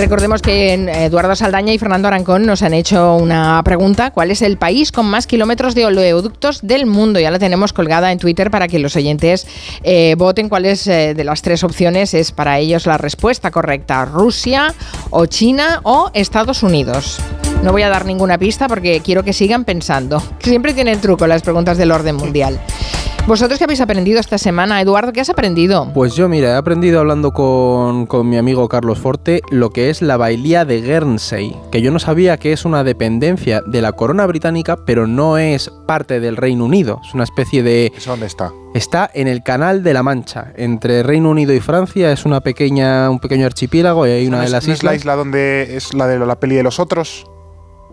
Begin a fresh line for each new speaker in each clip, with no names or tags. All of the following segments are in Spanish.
Recordemos que Eduardo Saldaña y Fernando Arancón nos han hecho una pregunta. ¿Cuál es el país con más kilómetros de oleoductos del mundo? Ya la tenemos colgada en Twitter para que los oyentes eh, voten cuál es eh, de las tres opciones es para ellos la respuesta correcta. Rusia o China o Estados Unidos. No voy a dar ninguna pista porque quiero que sigan pensando. Siempre tienen truco las preguntas del orden mundial. ¿Vosotros qué habéis aprendido esta semana? Eduardo, ¿qué has aprendido?
Pues yo, mira, he aprendido hablando con, con, mi amigo Carlos Forte lo que es la bailía de Guernsey, que yo no sabía que es una dependencia de la corona británica, pero no es parte del Reino Unido. Es una especie de...
¿Eso dónde está?
Está en el Canal de la Mancha, entre Reino Unido y Francia. Es una pequeña, un pequeño archipiélago y hay una
¿No
de
es-
las
no es la
islas.
isla donde es la de la peli de los otros?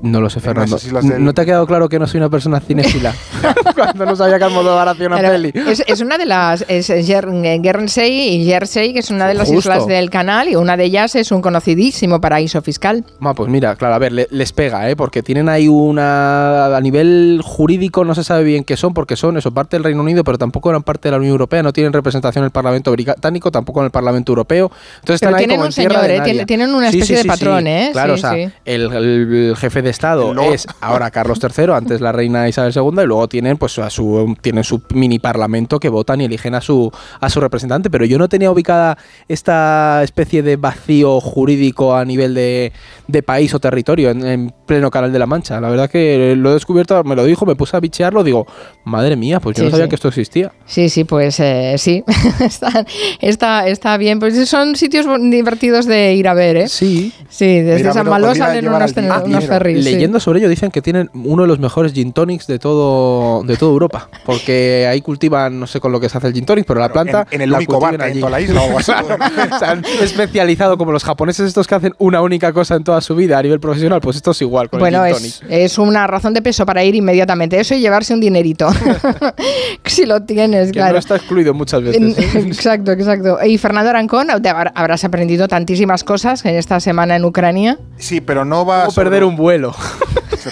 No lo sé, Fernando.
del-
¿No te ha quedado claro que no soy una persona cinéfila? Cuando no sabía que Almodóvar hacía una
Pero
peli.
Es, es una de las. Es Jer- Guernsey y Jersey, que es una de las
Justo.
islas del canal, y una de ellas es un conocidísimo paraíso fiscal.
Ma, pues mira, claro, a ver, le- les pega, ¿eh? Porque tienen ahí una... A nivel jurídico no se sabe bien qué son, porque son eso, parte del Reino Unido, pero tampoco eran parte de la Unión Europea, no tienen representación en el Parlamento británico, tampoco en el Parlamento Europeo. Entonces
Pero
están ahí
tienen
como
un
en tierra
señor,
de
¿eh?
nadie.
Tienen- tienen una especie
sí,
de
sí,
patrón,
sí.
¿eh?
Claro,
Sí,
o sea,
sí.
el, el jefe de Estado es ahora Carlos III, antes la reina Isabel II, y luego tienen pues a su tienen su mini parlamento que votan y eligen a su a su representante, pero yo no tenía ubicada esta especie de vacío jurídico a nivel de, de país o territorio en, en pleno Canal de la Mancha. La verdad que lo he descubierto, me lo dijo, me puse a bichearlo, digo, madre mía, pues yo
Sí,
no sabía
sí.
que esto existía.
Sí, sí, pues eh, sí. está, está, está bien. Pues son sitios divertidos de ir a ver, ¿eh?
Sí.
Sí, desde
Mira,
San Malo salen unos,
al
unos ferries. sí.
Leyendo sobre ello dicen que tienen uno de los mejores gin tonics de todo de toda Europa, porque ahí cultivan no sé con lo que se hace el gin tonic, pero la planta
en, en el
la
único bar en toda la isla o así.
Se han especializado como los japoneses estos que hacen una única cosa en toda su vida a nivel profesional, pues esto es igual con
Bueno,
el gin
es,
tonic.
es una razón de peso para ir inmediatamente. Eso y llevarse un dinerito. si lo tienes,
Que
claro.
no está excluido muchas veces. ¿eh?
Exacto, exacto. Y Fernando Arancón, te habrás aprendido tantísimas cosas en esta semana en Ucrania.
Sí, pero no va sobre-
perder un vuelo.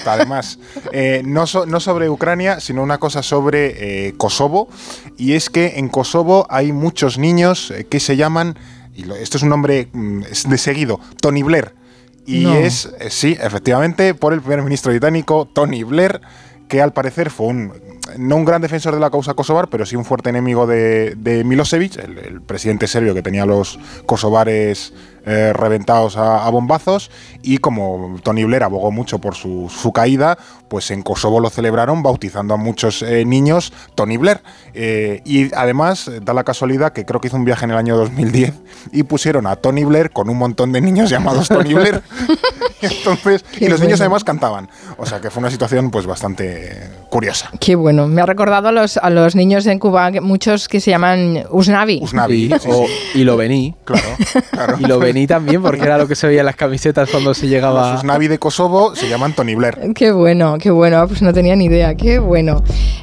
Además, eh, no, so- no sobre Ucrania, sino una cosa sobre eh, Kosovo. Y es que en Kosovo hay muchos niños que se llaman, y esto es un nombre mm, de seguido, Tony Blair. Y
No.
es, eh, sí, efectivamente, por el primer ministro británico, Tony Blair, que al parecer fue un, no un gran defensor de la causa kosovar, pero sí un fuerte enemigo de, de Milosevic, el, el presidente serbio que tenía a los kosovares eh, reventados a, a bombazos. Y como Tony Blair abogó mucho por su, su caída, pues en Kosovo lo celebraron bautizando a muchos eh, niños Tony Blair. Eh, y además da la casualidad que creo que hizo un viaje en el año 2010 y pusieron a Tony Blair con un montón de niños llamados Tony Blair. Y Entonces,
Qué
y los niños además cantaban. O sea que fue una situación pues bastante curiosa.
Qué bueno. Me ha recordado a los, a los niños en Cuba, muchos que se llaman Usnavi.
Usnavi.
Sí,
sí,
o-
sí,
y lo vení.
claro, claro.
Y lo vení también, porque era lo que se veía en las camisetas cuando se llegaba.
Los Usnavi de Kosovo se llaman Tony Blair.
Qué bueno, qué bueno. Pues no tenía ni idea. Qué bueno.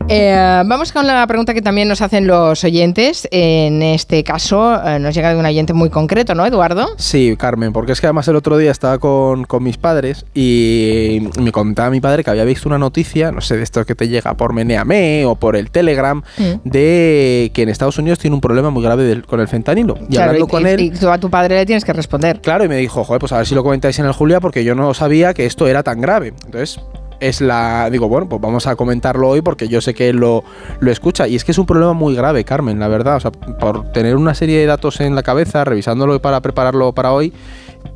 Eh, vamos con la pregunta que también nos hacen los oyentes. En este caso, eh, nos llega de un oyente muy concreto, ¿no, Eduardo?
Sí, Carmen, porque es que además el otro día estaba con, con mis padres y me contaba mi padre que había visto una noticia, no sé, de esto que te llega por Meneame o por el Telegram,
Mm.
de que en Estados Unidos tiene un problema muy grave del- con el fentanilo. Y
Claro,
hablando
y,
con
y-
él...
y tú a tu padre le tienes que responder.
Claro, y me dijo, joder, pues a ver si lo comentáis en el Julia, porque yo no sabía que esto era tan grave. Entonces, es la. Digo, bueno, pues vamos a comentarlo hoy porque yo sé que él lo, lo escucha. Y es que es un problema muy grave, Carmen, la verdad. O sea, por tener una serie de datos en la cabeza, revisándolo para prepararlo para hoy,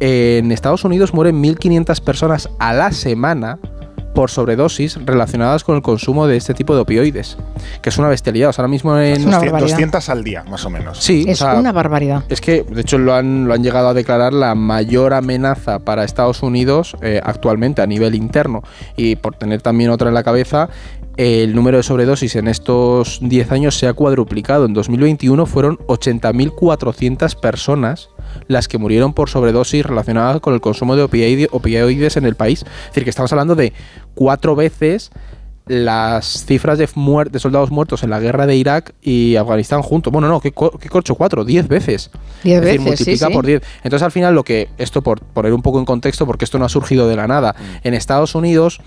en Estados Unidos mueren 1.500 personas a la semana por sobredosis relacionadas con el consumo de este tipo de opioides, que es una bestialidad. O sea, ahora mismo en...
Es una
200,
barbaridad.
200 al día, más o menos.
Sí, o
Es
sea,
una barbaridad.
es que, de hecho, lo han, lo han llegado a declarar la mayor amenaza para Estados Unidos eh, actualmente a nivel interno. Y por tener también otra en la cabeza, el número de sobredosis en estos 10 años se ha cuadruplicado. En 2021 fueron 80.400 personas las que murieron por sobredosis relacionadas con el consumo de opioide- opioides en el país. Es decir, que estamos hablando de cuatro veces las cifras de, muer- de soldados muertos en la guerra de Irak y Afganistán juntos. Bueno, no, ¿qué, co- qué corcho? Cuatro, diez veces.
Diez
es decir,
veces, sí,
multiplica
sí.
por 10. Entonces, al final, lo que, esto por poner un poco en contexto, porque esto no ha surgido de la nada,
Mm.
en Estados Unidos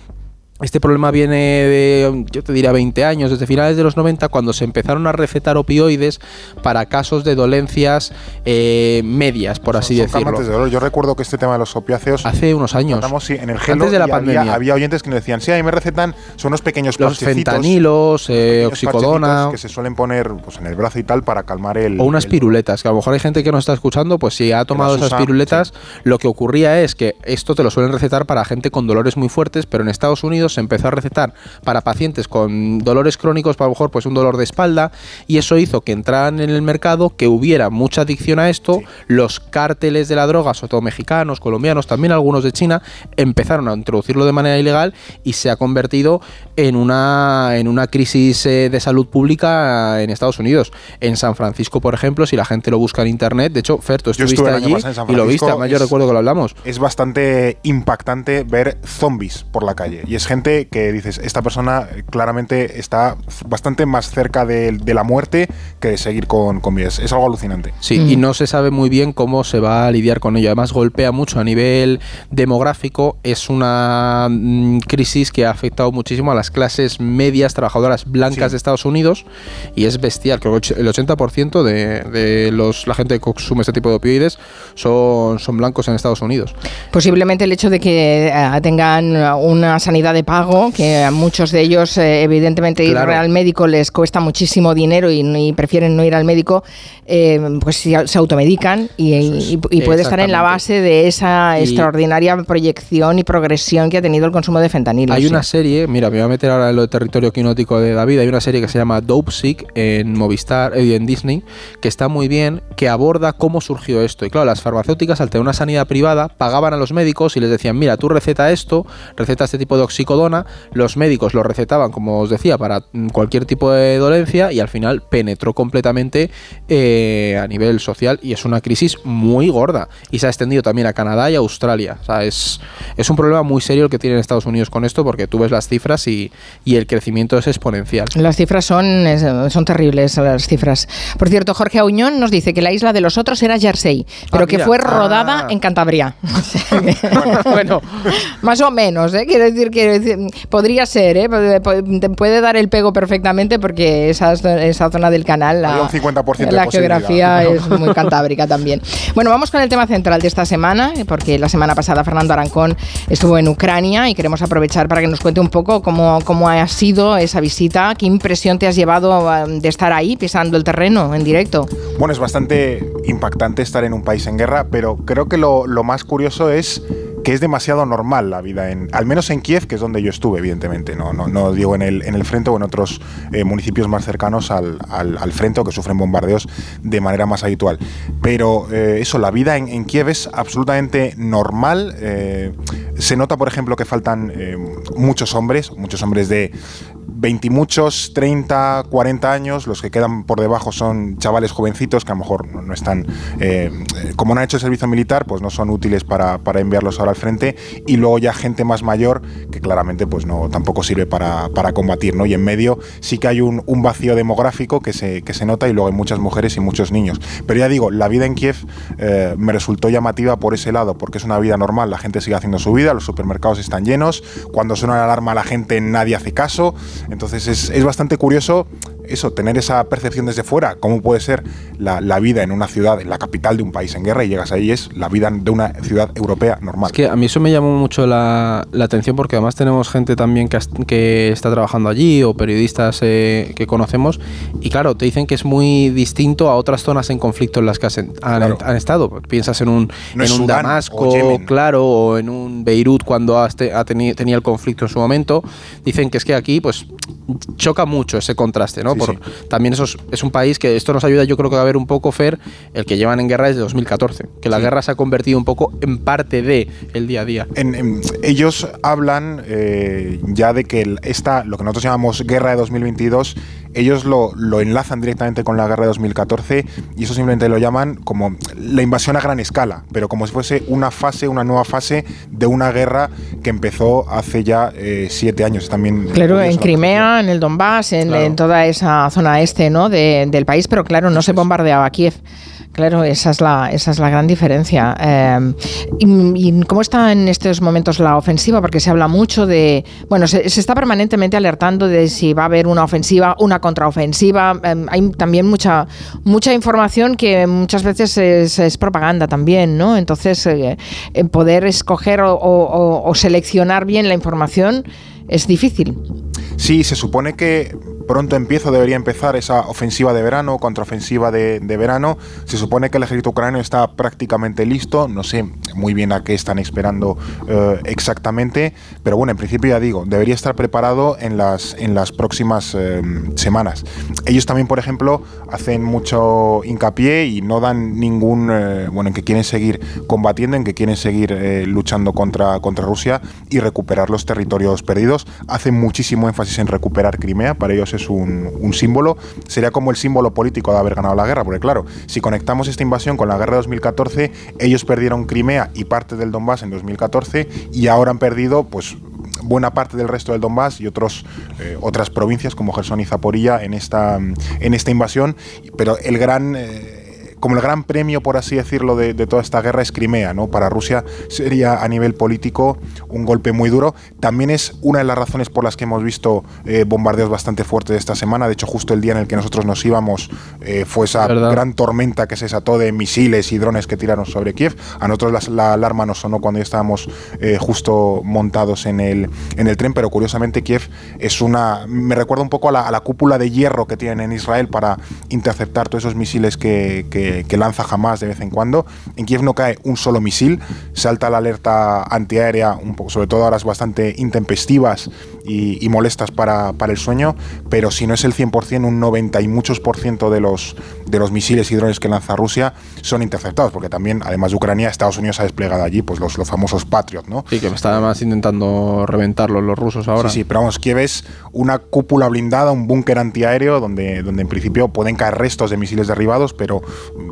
este problema viene de, yo te diría, 20 años, desde finales de los 90, cuando se empezaron a recetar opioides para casos de dolencias eh, medias, por así decirlo.
Yo recuerdo que este tema de los opiáceos.
Hace unos años.
en el antes de la pandemia. Había, oyentes que nos decían, sí, a mí me recetan, son unos pequeños
Los fentanilos, eh, oxicodona.
Que se suelen poner pues, en el brazo y tal para calmar el.
O unas piruletas, que a lo mejor hay gente que no está escuchando, pues si ha tomado esas piruletas, lo que ocurría es que esto te lo suelen recetar para gente con dolores muy fuertes, pero en Estados Unidos se empezó a recetar para pacientes con dolores crónicos, para lo mejor pues un dolor de espalda, y eso hizo que entraran en el mercado, que hubiera mucha adicción a esto, los cárteles de la droga, sobre todo mexicanos, colombianos, también algunos de China, empezaron a introducirlo de manera ilegal y se ha convertido en una, en una crisis eh, de salud pública en Estados Unidos. En San Francisco, por ejemplo, si la gente lo busca en internet, de hecho, Fer, tú estuviste allí y lo viste, además yo recuerdo que lo hablamos.
Es bastante impactante ver zombies por la calle y es gente que dices, esta persona claramente está bastante más cerca de, la muerte que de seguir con, con Es algo alucinante.
Sí, y no se sabe muy bien cómo se va a lidiar con ello. Además, golpea mucho a nivel demográfico. Es una mm, crisis que ha afectado muchísimo a las clases medias trabajadoras blancas de Estados Unidos y es bestial. Creo que el 80% de, de los, la gente que consume este tipo de opioides son, son blancos en Estados Unidos.
Posiblemente el hecho de que eh, tengan una sanidad de pago, que a muchos de ellos, eh, evidentemente, ir al médico les cuesta muchísimo dinero y, prefieren no ir al médico, eh, pues se automedican y, puede estar en la base de esa extraordinaria proyección y progresión que ha tenido el consumo de fentanilo.
Hay una serie, mira, me voy a meter ahora en lo de territorio quinótico de David, hay una serie que se llama Dope Sick en Movistar y eh, en Disney, que está muy bien, que aborda cómo surgió esto. Y claro, las farmacéuticas, al tener una sanidad privada, pagaban a los médicos y les decían, mira, tú receta esto, receta este tipo de oxícodo los médicos lo recetaban, como os decía, para cualquier tipo de dolencia y al final penetró completamente eh, a nivel social y es una crisis muy gorda y se ha extendido también a Canadá y a Australia. O sea, es, es un problema muy serio el que tienen Estados Unidos con esto porque tú ves las cifras y, y el crecimiento es exponencial.
Las cifras son, son terribles, las cifras. Por cierto, Jorge Auñón nos dice que la isla de los otros era Jersey, pero ah, que fue rodada ah. en Cantabria. bueno, más o menos, ¿eh? quiero decir que podría ser, ¿eh? puede dar el pego perfectamente porque esa, esa zona del canal, la, la geografía es muy cantábrica también. Bueno, vamos con el tema central de esta semana, porque la semana pasada Fernando Arancón estuvo en Ucrania y queremos aprovechar para que nos cuente un poco cómo, cómo ha sido esa visita, qué impresión te has llevado um, de estar ahí pisando el terreno en directo.
Bueno, es bastante impactante estar en un país en guerra, pero creo que lo, lo más curioso es que es demasiado normal la vida, en, al menos en Kiev, que es donde yo estuve, evidentemente, no, no, no digo en el, en el frente o en otros eh, municipios más cercanos al, al, frente o que sufren bombardeos de manera más habitual. Pero eh, eso, la vida en, Kiev es absolutamente normal. Eh, se nota, por ejemplo, que faltan muchos hombres, muchos hombres de 20 muchos, 30, 40 años, los que quedan por debajo son chavales jovencitos que a lo mejor no, están, eh, como no han hecho servicio militar, pues no son útiles para, para, enviarlos ahora al frente, y luego ya gente más mayor que claramente pues no, tampoco sirve para, para combatir, ¿no? Y en medio sí que hay un, un, vacío demográfico que se, que se nota y luego hay muchas mujeres y muchos niños. Pero ya digo, la vida en Kiev eh, me resultó llamativa por ese lado, porque es una vida normal, la gente sigue haciendo su vida, los supermercados están llenos, cuando suena la alarma la gente nadie hace caso, entonces es, es bastante curioso eso, tener esa percepción desde fuera, cómo puede ser la, la, vida en una ciudad, en la capital de un país en guerra, y llegas ahí, es la vida de una ciudad europea normal.
Es que a mí eso me llamó mucho la, la atención porque además tenemos gente también que, que está trabajando allí o periodistas eh, que conocemos, y claro, te dicen que es muy distinto a otras zonas en conflicto en las que han, han, estado. Piensas en un, en un Damasco, claro, o en un Beirut cuando ha, ha tenía el conflicto en su momento. Dicen que es que aquí, pues, choca mucho ese contraste, ¿no? También eso es, un país que esto nos ayuda, yo creo que a ver un poco, Fer, el que llevan en guerra desde 2014, que la guerra se ha convertido un poco en parte de el día a día.
ellos hablan eh, ya de que esta, lo que nosotros llamamos guerra de 2022, ellos lo, lo, enlazan directamente con la guerra de 2014 y eso simplemente lo llaman como la invasión a gran escala, pero como si fuese una fase, una nueva fase de una guerra que empezó hace ya eh, siete años. También
claro, en Crimea, en el Donbass, en, toda esa zona este ¿no? del país, pero claro, no se bombardeaba Kiev Claro, esa es la, esa es la gran diferencia. Eh, y, cómo está en estos momentos la ofensiva? Porque se habla mucho de. Bueno, se, está permanentemente alertando de si va a haber una ofensiva, una contraofensiva. Eh, hay también mucha, mucha información que muchas veces es, propaganda también, ¿no? Entonces, eh, poder escoger o seleccionar bien la información es difícil.
Sí, se supone que pronto empieza, debería empezar esa ofensiva de verano, contraofensiva de, de verano. Se supone que el ejército ucraniano está prácticamente listo, no sé muy bien a qué están esperando eh, exactamente, pero bueno, en principio ya digo, debería estar preparado en las, en las próximas eh, semanas. Ellos también, por ejemplo, hacen mucho hincapié y no dan ningún, eh, bueno, en que quieren seguir combatiendo, en que quieren seguir luchando contra, contra Rusia y recuperar los territorios perdidos. Hacen muchísimo énfasis en recuperar Crimea, para ellos es es un, símbolo, sería como el símbolo político de haber ganado la guerra, porque claro, si conectamos esta invasión con la guerra de 2014, ellos perdieron Crimea y parte del Donbass en 2014 y ahora han perdido pues buena parte del resto del Donbass y otros, eh, otras provincias como Gerson y Zaporilla en esta, en esta invasión, pero el gran... Eh, como el gran premio, por así decirlo, de, toda esta guerra es Crimea, ¿no? Para Rusia sería a nivel político un golpe muy duro. También es una de las razones por las que hemos visto eh, bombardeos bastante fuertes esta semana. De hecho, justo el día en el que nosotros nos íbamos eh, fue esa gran tormenta que se desató de misiles y drones que tiraron sobre Kiev. A nosotros la, alarma nos sonó cuando ya estábamos eh, justo montados en el, en el tren, pero curiosamente Kiev es una... me recuerda un poco a la, a la cúpula de hierro que tienen en Israel para interceptar todos esos misiles que que, lanza jamás de vez en cuando. En Kiev no cae un solo misil, salta la alerta antiaérea, un poco, sobre todo horas bastante intempestivas y, molestas para, para, el sueño, pero si no es el 100%, un 90 y muchos por ciento de los, de los misiles y drones que lanza Rusia son interceptados, porque también, además de Ucrania, Estados Unidos ha desplegado allí pues los, los famosos Patriot, ¿no?
Sí, que están además intentando reventarlos los rusos ahora.
Sí, sí, pero vamos, Kiev es una cúpula blindada, un búnker antiaéreo donde, donde en principio pueden caer restos de misiles derribados, pero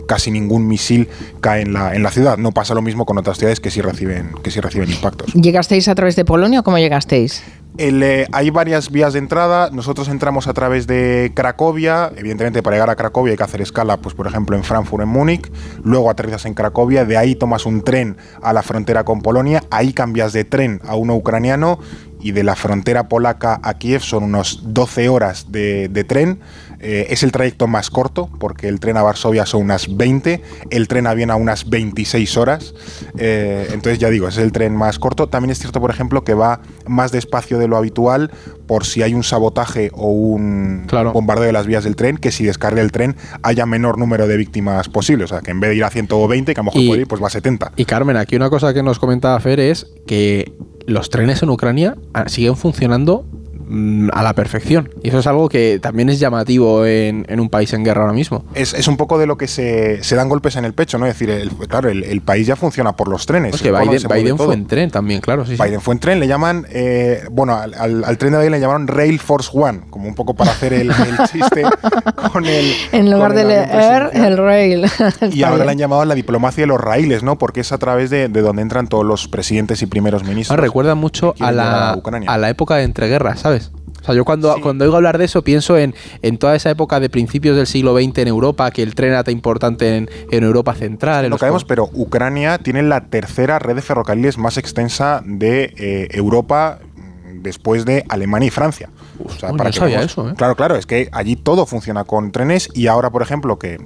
casi ningún misil cae en la, en la ciudad. No pasa lo mismo con otras ciudades que sí reciben, que sí reciben impactos.
¿Llegasteis a través de Polonia o cómo llegasteis?
Eh, hay varias vías de entrada. Nosotros entramos a través de Cracovia. Evidentemente, para llegar a Cracovia hay que hacer escala, pues por ejemplo, en Frankfurt, en Múnich. Luego aterrizas en Cracovia. De ahí tomas un tren a la frontera con Polonia. Ahí cambias de tren a uno ucraniano. Y de la frontera polaca a Kiev son unos 12 horas de, de tren. Eh, es el trayecto más corto, porque el tren a Varsovia son unas 20, el tren a Viena unas 26 horas. Eh, entonces, ya digo, es el tren más corto. También es cierto, por ejemplo, que va más despacio de lo habitual por si hay un sabotaje o un bombardeo de las vías del tren, que si descarga el tren haya menor número de víctimas posible. O sea, que en vez de ir a 120, que a lo mejor puede ir, pues va a 70.
Y Carmen, aquí una cosa que nos comentaba Fer es que los trenes en Ucrania ah, siguen funcionando a la perfección. Y eso es algo que también es llamativo en, un país en guerra ahora mismo.
Es, un poco de lo que se, dan golpes en el pecho, ¿no? Es decir, el, claro, el, país ya funciona por los trenes.
Es que Biden, fue en tren también, claro. Sí,
Biden fue en tren, le llaman, eh, bueno, al, tren de Biden le llamaron Rail Force One, como un poco para hacer el, chiste con el...
En lugar del Air, el Rail.
y ahora le han llamado la diplomacia de los raíles, ¿no? Porque es a través de, donde entran todos los presidentes y primeros ministros.
Ah, recuerda mucho a la, a la época de entreguerras, ¿sabes? Sea, yo cuando, cuando oigo hablar de eso pienso en, en toda esa época de principios del siglo XX en Europa, que el tren era tan importante en, Europa Central. En
no caemos, pero Ucrania tiene la tercera red de ferrocarriles más extensa de eh, Europa mm, después de Alemania y Francia.
O sea, para que sabía eso, ¿eh?
Claro, claro, es que allí todo funciona con trenes y ahora, por ejemplo, que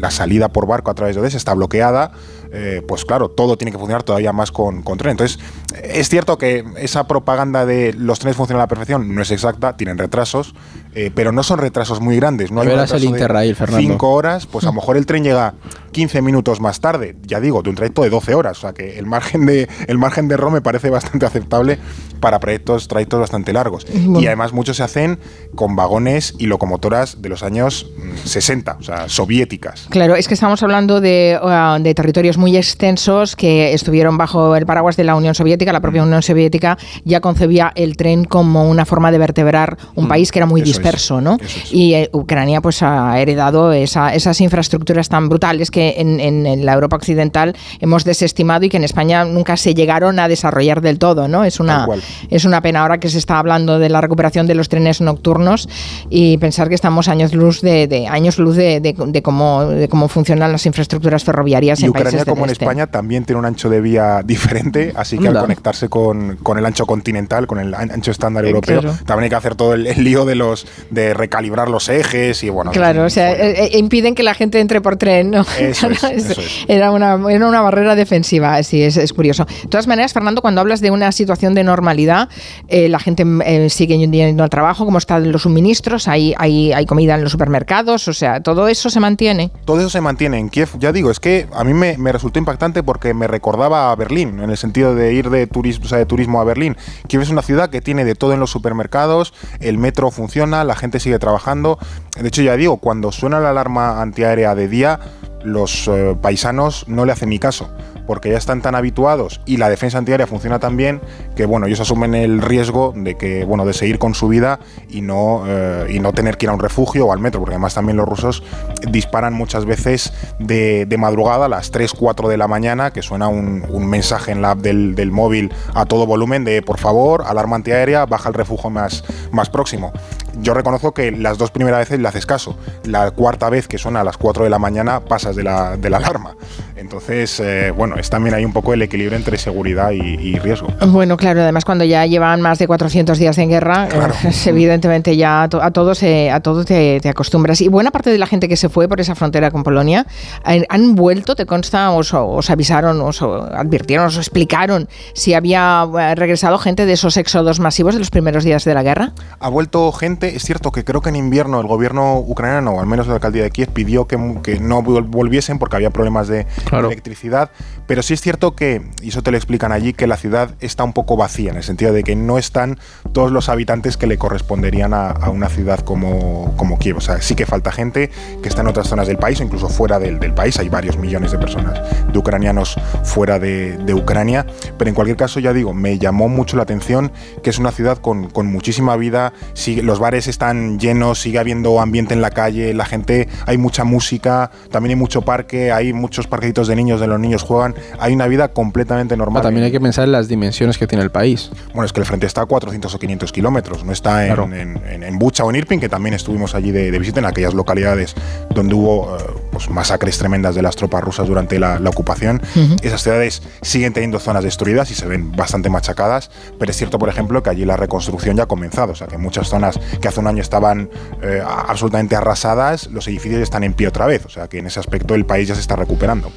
la salida por barco a través de Odessa está bloqueada, eh, pues claro, todo tiene que funcionar todavía más con, con tren. Entonces, es cierto que esa propaganda de los trenes funcionan a la perfección no es exacta, tienen retrasos, eh, pero no son retrasos muy grandes. No hay
retraso el Interrail, Fernando.
Cinco horas, pues a lo mejor el tren llega 15 minutos más tarde, ya digo, de un trayecto de 12 horas. O sea que el margen de, el margen de error me parece bastante aceptable para proyectos, trayectos bastante largos. Y además muchos se hacen con vagones y locomotoras de los años 60, mm, o sea, soviéticas.
Claro, es que estamos hablando de, uh, de territorios muy extensos que estuvieron bajo el paraguas de la Unión Soviética. La propia mm. Unión Soviética ya concebía el tren como una forma de vertebrar un mm. país que era muy disperso, ¿no? Y eh, Ucrania pues ha heredado esas infraestructuras tan brutales que en, la Europa occidental hemos desestimado y que en España nunca se llegaron a desarrollar del todo, ¿no? Es una, es una pena ahora que se está hablando de la recuperación de los trenes nocturnos y pensar que estamos años luz de, años luz de, cómo, de cómo funcionan las infraestructuras ferroviarias
y
en
Ucrania,
como
en
este.
España, también tiene un ancho de vía diferente, así que al conectarse con, con, el ancho continental, con el ancho estándar europeo, también hay que hacer todo el, lío de los de recalibrar los ejes y bueno.
Claro, o sea, eh, eh, impiden que la gente entre por tren, ¿no?
Eso es,
Era, una, era una barrera defensiva, sí, es, es, curioso. De todas maneras, Fernando, cuando hablas de una situación de normalidad, eh, la gente sigue yendo al trabajo, ¿cómo están los suministros? ¿Hay, hay, hay comida en los supermercados? O sea, ¿todo eso se mantiene?
Todo eso se mantiene. En Kiev, ya digo, es que a mí me, me resultó impactante porque me recordaba a Berlín, en el sentido de ir de turismo, de turismo a Berlín. Kiev es una ciudad que tiene de todo en los supermercados, el metro funciona, la gente sigue trabajando. De hecho, ya digo, cuando suena la alarma antiaérea de día, los eh, paisanos no le hacen ni caso, porque ya están tan habituados y la defensa antiaérea funciona tan bien que bueno, ellos asumen el riesgo de que bueno, de seguir con su vida y no eh, y no tener que ir a un refugio o al metro, porque además también los rusos disparan muchas veces de, madrugada a las 3, 4 de la mañana, que suena un, mensaje en la app del, móvil a todo volumen de por favor, alarma antiaérea, baja al refugio más, más próximo yo reconozco que las dos primeras veces le haces caso. La cuarta vez que suena a las 4 de la mañana pasas de la, de la alarma. Entonces, eh, bueno, es también hay un poco el equilibrio entre seguridad y, riesgo.
Bueno, claro, además cuando ya llevan más de 400 días en guerra, eh, evidentemente ya a, todo, se, a todo te, acostumbras. Y buena parte de la gente que se fue por esa frontera con Polonia, ¿han vuelto, te consta, os, os avisaron, os advirtieron, os explicaron si había eh, regresado gente de esos éxodos masivos de los primeros días de la guerra?
Ha vuelto gente, es cierto que creo que en invierno el gobierno ucraniano, o al menos la alcaldía de Kiev, pidió que, que no volviesen porque había problemas de electricidad, pero sí es cierto que, y eso te lo explican allí, que la ciudad está un poco vacía, en el sentido de que no están todos los habitantes que le corresponderían a, una ciudad como, como Kiev. O sea, sí que falta gente que está en otras zonas del país o incluso fuera del, país. Hay varios millones de personas, de ucranianos fuera de, Ucrania, pero en cualquier caso, ya digo, me llamó mucho la atención que es una ciudad con, muchísima vida, sigue, los bares están llenos, sigue habiendo ambiente en la calle, la gente, hay mucha música, también hay mucho parque, hay muchos parquecitos de niños, de los niños juegan, hay una vida completamente normal.
también hay que pensar en las dimensiones que tiene el país.
Bueno, es que el frente está a 400 o 500 kilómetros, no está en, Bucha o en Irpin, que también estuvimos allí de, visita en aquellas localidades donde hubo eh, pues, masacres tremendas de las tropas rusas durante la, ocupación. Esas ciudades siguen teniendo zonas destruidas y se ven bastante machacadas, pero es cierto, por ejemplo, que allí la reconstrucción ya ha comenzado, o sea que muchas zonas que hace un año estaban eh, absolutamente arrasadas, los edificios están en pie otra vez, o sea que en ese aspecto el país ya se está recuperando.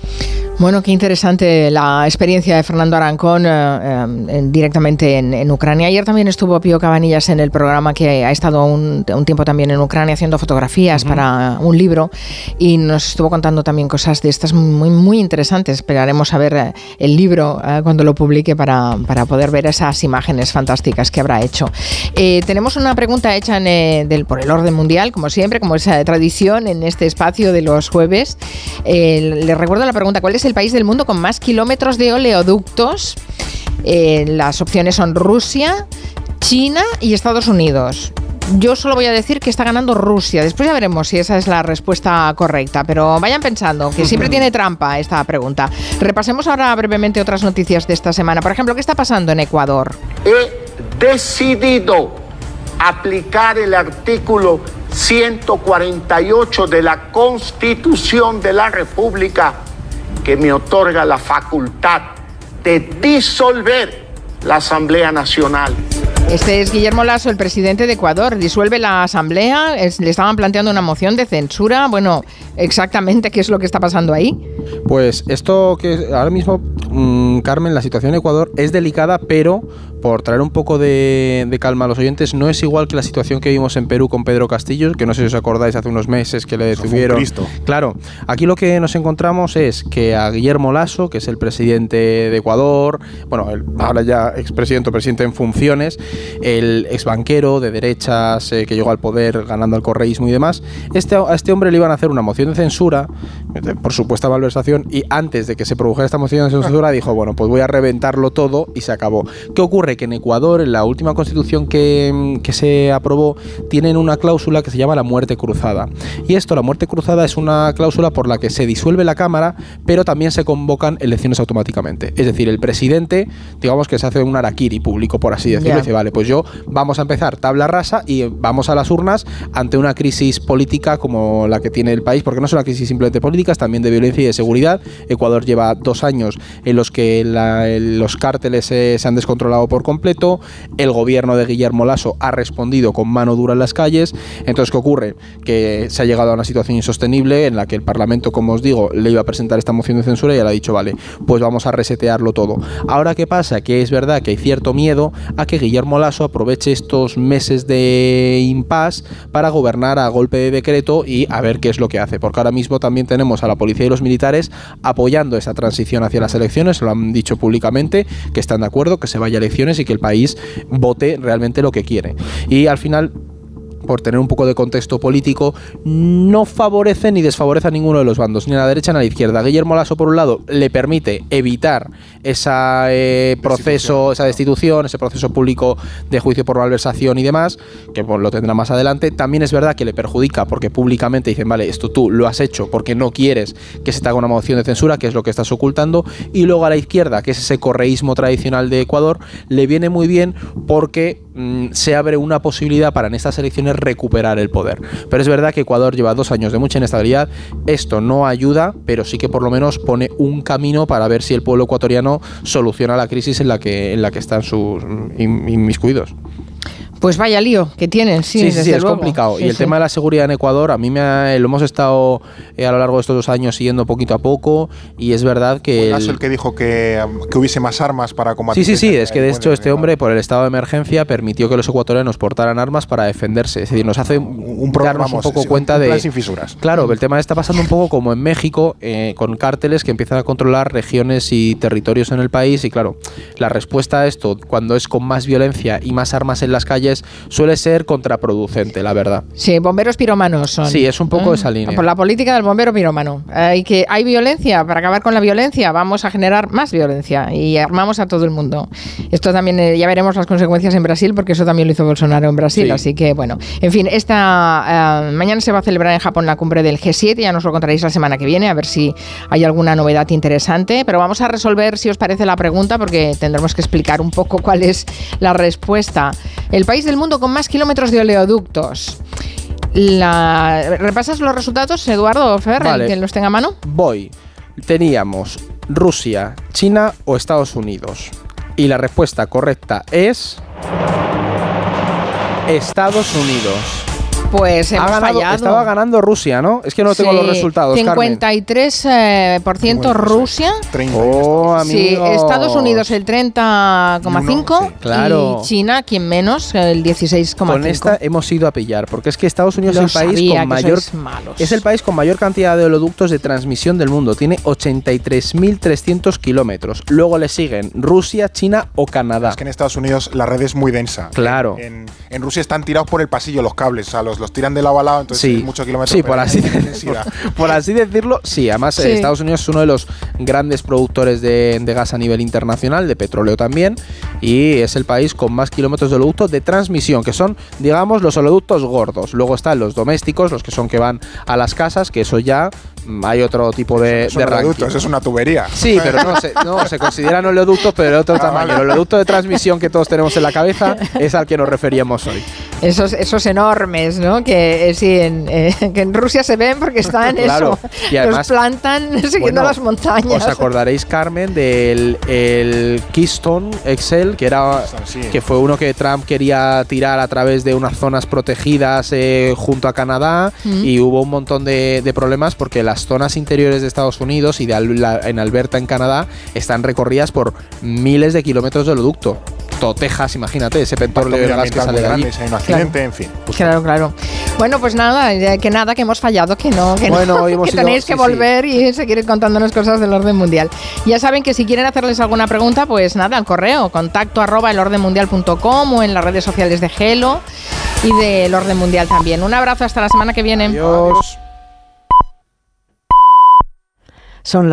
Bueno, qué interesante la experiencia de Fernando Arancón eh, eh, directamente en, Ucrania. Ayer también estuvo Pío Cabanillas en el programa que ha estado un, tiempo también en Ucrania haciendo fotografías para un libro y nos estuvo contando también cosas de estas muy, muy interesantes. Esperaremos a ver eh, el libro cuando lo publique para, poder ver esas imágenes fantásticas que habrá hecho. tenemos una pregunta hecha del, por el orden mundial, como siempre, como es tradición en este espacio de los jueves. les recuerdo la pregunta, ¿cuál es el país del mundo con más kilómetros de oleoductos. Eh, las opciones son Rusia, China y Estados Unidos. Yo solo voy a decir que está ganando Rusia. Después ya veremos si esa es la respuesta correcta. Pero vayan pensando, que siempre tiene trampa esta pregunta. Repasemos ahora brevemente otras noticias de esta semana. Por ejemplo, ¿qué está pasando en Ecuador?
He decidido aplicar el artículo 148 de la Constitución de la República que me otorga la facultad de disolver la Asamblea Nacional.
Este es Guillermo Lasso, el presidente de Ecuador. Disuelve la Asamblea. le estaban planteando una moción de censura. Bueno, exactamente qué es lo que está pasando ahí.
Pues esto que ahora mismo, mm, Carmen, la situación en Ecuador es delicada, pero por traer un poco de, calma a los oyentes, no es igual que la situación que vimos en Perú con Pedro Castillo, que no sé si os acordáis hace unos meses que le detuvieron. Claro, aquí lo que nos encontramos es que a Guillermo Lasso, que es el presidente de Ecuador, bueno, ahora ya expresidente o presidente en funciones, el exbanquero de derechas eh, que llegó al poder ganando al correísmo y demás, este, a este hombre le iban a hacer una moción de censura por supuesta malversación y antes de que se produjera esta moción de censura dijo, bueno, pues voy a reventarlo todo y se acabó. ¿Qué ocurre? que en Ecuador, en la última constitución que, que se aprobó, tienen una cláusula que se llama la muerte cruzada. Y esto, la muerte cruzada, es una cláusula por la que se disuelve la Cámara, pero también se convocan elecciones automáticamente. Es decir, el presidente, digamos que se hace un araquiri público, por así decirlo, y dice, vale, pues yo vamos a empezar tabla rasa y vamos a las urnas ante una crisis política como la que tiene el país, porque no es una crisis simplemente política, es también de violencia y de seguridad. Ecuador lleva dos años en los que los cárteles eh, se han descontrolado por completo, el gobierno de Guillermo Lasso ha respondido con mano dura en las calles. Entonces, ¿qué ocurre? Que se ha llegado a una situación insostenible en la que el Parlamento, como os digo, le iba a presentar esta moción de censura y él ha dicho, vale, pues vamos a resetearlo todo. Ahora, ¿qué pasa? Que es verdad que hay cierto miedo a que Guillermo Lasso aproveche estos meses de impas para gobernar a golpe de decreto y a ver qué es lo que hace. Porque ahora mismo también tenemos a la policía y los militares apoyando esa transición hacia las elecciones, lo han dicho públicamente, que están de acuerdo, que se vaya a elecciones y que el país vote realmente lo que quiere. Y al final por tener un poco de contexto político, no favorece ni desfavorece a ninguno de los bandos, ni a la derecha ni a la izquierda. Guillermo Lasso, por un lado, le permite evitar ese proceso, esa destitución, ese proceso público de juicio por malversación y demás, que pues, lo tendrá más adelante. También es verdad que le perjudica porque públicamente dicen, vale, esto tú lo has hecho porque no quieres que se te haga una moción de censura, que es lo que estás ocultando. Y luego a la izquierda, que es ese correísmo tradicional de Ecuador, le viene muy bien porque mm, se abre una posibilidad para en estas elecciones recuperar el poder. Pero es verdad que Ecuador lleva dos años de mucha inestabilidad. Esto no ayuda, pero sí que por lo menos pone un camino para ver si el pueblo ecuatoriano soluciona la crisis en la que, en la que están sus mm, in- inmiscuidos.
Pues vaya lío que tienen, sí,
Sí, sí, sí, es
luego.
complicado.
Sí,
y el
sí.
tema de la seguridad en Ecuador, a mí me ha- lo hemos estado eh, a lo largo de estos dos años siguiendo poquito a poco. Y es verdad que. El-
el que dijo que, um, que hubiese más armas para combatir.
Sí, sí, sí, es que de hecho este hombre por el estado de emergencia permitió que los ecuatorianos portaran armas para defenderse. Es decir, nos hace
un programa,
darnos un poco
sí,
cuenta
un
de...
sin fisuras.
Claro, el tema está pasando un poco como en México, eh, con cárteles que empiezan a controlar regiones y territorios en el país. Y claro, la respuesta a esto, cuando es con más violencia y más armas en las calles, suele ser contraproducente, la verdad.
Sí, bomberos piromanos son.
Sí, es un poco esa línea.
Por la política del bombero piromano. Hay que hay violencia, para acabar con la violencia vamos a generar más violencia y armamos a todo el mundo. Esto también eh, ya veremos las consecuencias en Brasil porque eso también lo hizo Bolsonaro en Brasil,
Sí.
así que bueno, en fin, esta eh, mañana se va a celebrar en Japón la cumbre del G7, ya nos lo contaréis la semana que viene a ver si hay alguna novedad interesante, pero vamos a resolver si os parece la pregunta porque tendremos que explicar un poco cuál es la respuesta. El país del mundo con más kilómetros de oleoductos. La... ¿Repasas los resultados, Eduardo Fer,
Vale.
que los tenga a mano?
Voy. Teníamos Rusia, China o Estados Unidos. Y la respuesta correcta es... Estados Unidos.
Pues hemos
Ha ganado-
fallado.
estaba ganando Rusia, ¿no? Es que no tengo
Sí,
los resultados, Carmen.
53% eh, por ciento Rusia.
30
Oh,
Sí. Estados Unidos el 30,5
Uno, sí.
Claro.
y China, quien menos, el 16,5.
Con esta hemos ido a pillar, porque es que Estados Unidos
Lo
es el país con mayor es el país con mayor cantidad de oleoductos de transmisión del mundo, tiene 83.300 kilómetros. Luego le siguen Rusia, China o Canadá.
Es que en Estados Unidos la red es muy densa.
Claro.
En, en Rusia están tirados por el pasillo los cables, o sea, los, los tiran de lado a lado, entonces
Sí,
es mucho kilómetro.
sí, por así,
densidad.
por así decirlo, sí. Además,
Sí.
Estados Unidos es uno de los grandes productores de, de gas a nivel internacional, de petróleo también, y es el país con más kilómetros de oleoducto de transmisión, que son, digamos, los oleoductos gordos. Luego están los domésticos, los que son que van a las casas, que eso ya hay otro tipo de,
Es un
de
es una tubería.
Sí, pero no se, no, se consideran oleoductos, pero de otro
Ah,
tamaño.
vale.
El oleoducto de transmisión que todos tenemos en la cabeza es al que nos referíamos hoy.
Esos, esos enormes, ¿no? Que eh, sí, en, eh, que en Rusia se ven porque están
Claro,
eso.
y además-
los plantan siguiendo
Bueno,
las montañas.
Os acordaréis, Carmen, del el Keystone Excel, que era
Sí.
que fue uno que Trump quería tirar a través de unas zonas protegidas eh, junto a Canadá
Mm.
y hubo un montón de, de problemas porque las zonas interiores de Estados Unidos y de Al- en Alberta, en Canadá, están recorridas por miles de kilómetros de oleoducto. Todo Texas, imagínate, ese petróleo de gas que sale de allí.
hay un accidente, en fin.
Claro, claro. Bueno, pues nada, ya que nada, que hemos fallado, que no, que, no,
Bueno, hoy hemos
que
ido-
tenéis que
sí, sí.
volver y seguir contándonos cosas del orden mundial. Ya saben que si quieren hacerles alguna pregunta, pues nada, al correo, contacto arroba elordenmundial.com o en las redes sociales de Gelo y del Orden Mundial también. Un abrazo hasta la semana que viene.
Adiós.
Son las